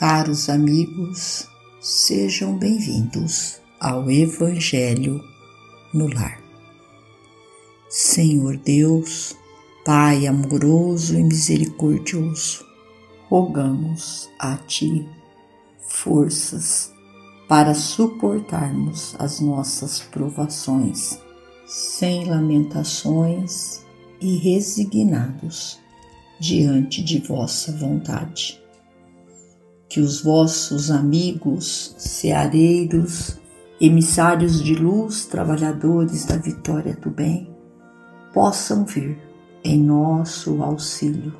Caros amigos, sejam bem-vindos ao Evangelho no Lar. Senhor Deus, Pai amoroso e misericordioso, rogamos a Ti forças para suportarmos as nossas provações sem lamentações e resignados diante de vossa vontade que os vossos amigos, ceareiros, emissários de luz, trabalhadores da vitória do bem, possam vir em nosso auxílio,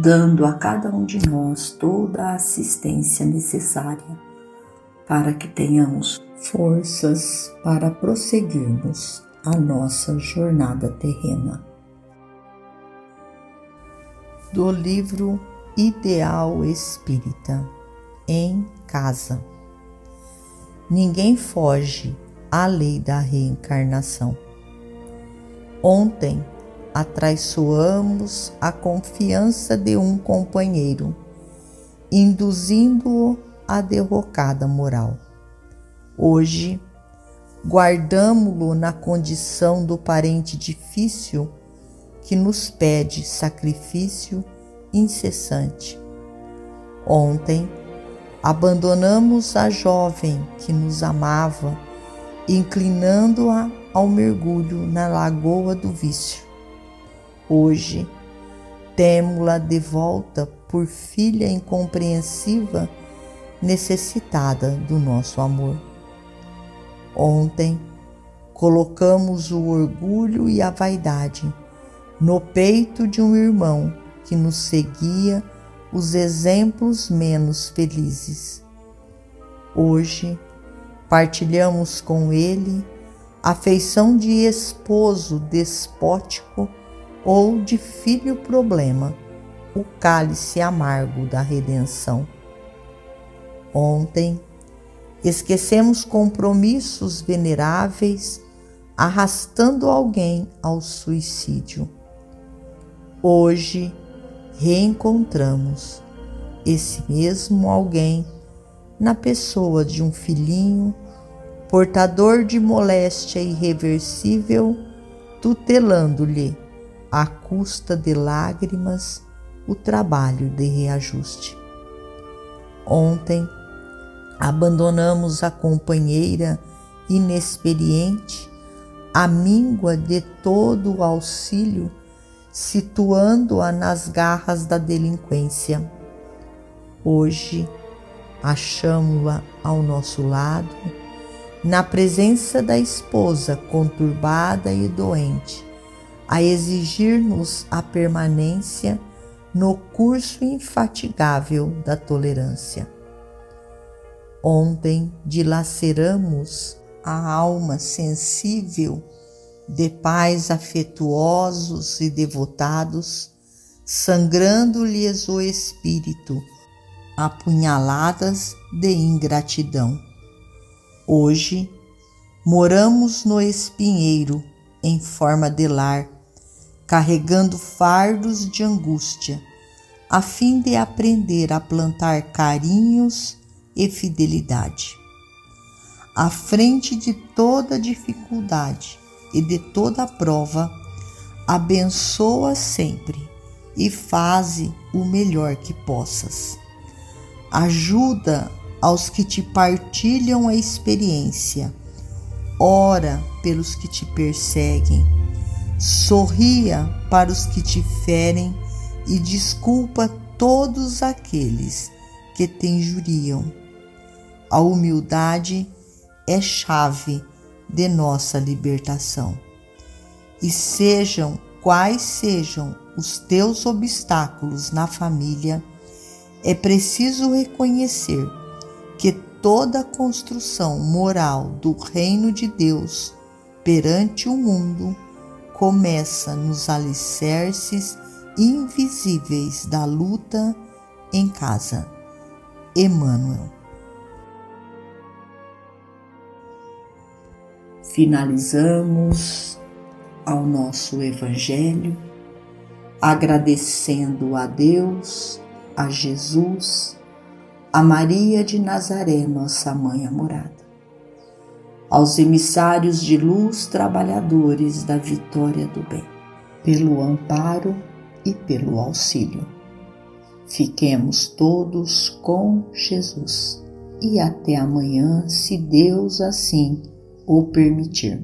dando a cada um de nós toda a assistência necessária para que tenhamos forças para prosseguirmos a nossa jornada terrena. Do livro Ideal espírita em casa. Ninguém foge à lei da reencarnação. Ontem atraiçoamos a confiança de um companheiro, induzindo-o à derrocada moral. Hoje, guardamo-lo na condição do parente difícil que nos pede sacrifício incessante. Ontem, abandonamos a jovem que nos amava, inclinando-a ao mergulho na lagoa do vício. Hoje, temo-la de volta por filha incompreensiva, necessitada do nosso amor. Ontem, colocamos o orgulho e a vaidade no peito de um irmão que nos seguia os exemplos menos felizes. Hoje, partilhamos com ele a feição de esposo despótico ou de filho problema, o cálice amargo da redenção. Ontem, esquecemos compromissos veneráveis, arrastando alguém ao suicídio. Hoje, reencontramos esse mesmo alguém na pessoa de um filhinho portador de moléstia irreversível, tutelando-lhe, à custa de lágrimas, o trabalho de reajuste. Ontem, abandonamos a companheira inexperiente, a míngua de todo o auxílio situando-a nas garras da delinquência. Hoje, achamo-la ao nosso lado, na presença da esposa conturbada e doente, a exigir-nos a permanência no curso infatigável da tolerância. Ontem dilaceramos a alma sensível de pais afetuosos e devotados, sangrando-lhes o espírito, apunhaladas de ingratidão. Hoje, moramos no espinheiro em forma de lar, carregando fardos de angústia, a fim de aprender a plantar carinhos e fidelidade. À frente de toda dificuldade, e de toda prova, abençoa sempre e faze o melhor que possas. Ajuda aos que te partilham a experiência. Ora pelos que te perseguem. Sorria para os que te ferem e desculpa todos aqueles que te injuriam. A humildade é chave de nossa libertação. E sejam quais sejam os teus obstáculos na família, é preciso reconhecer que toda construção moral do reino de Deus perante o mundo começa nos alicerces invisíveis da luta em casa. Emmanuel finalizamos ao nosso Evangelho agradecendo a Deus, a Jesus, a Maria de Nazaré, nossa mãe amorada, aos emissários de luz, trabalhadores da vitória do bem, pelo amparo e pelo auxílio. Fiquemos todos com Jesus e até amanhã, se Deus assim o permitir.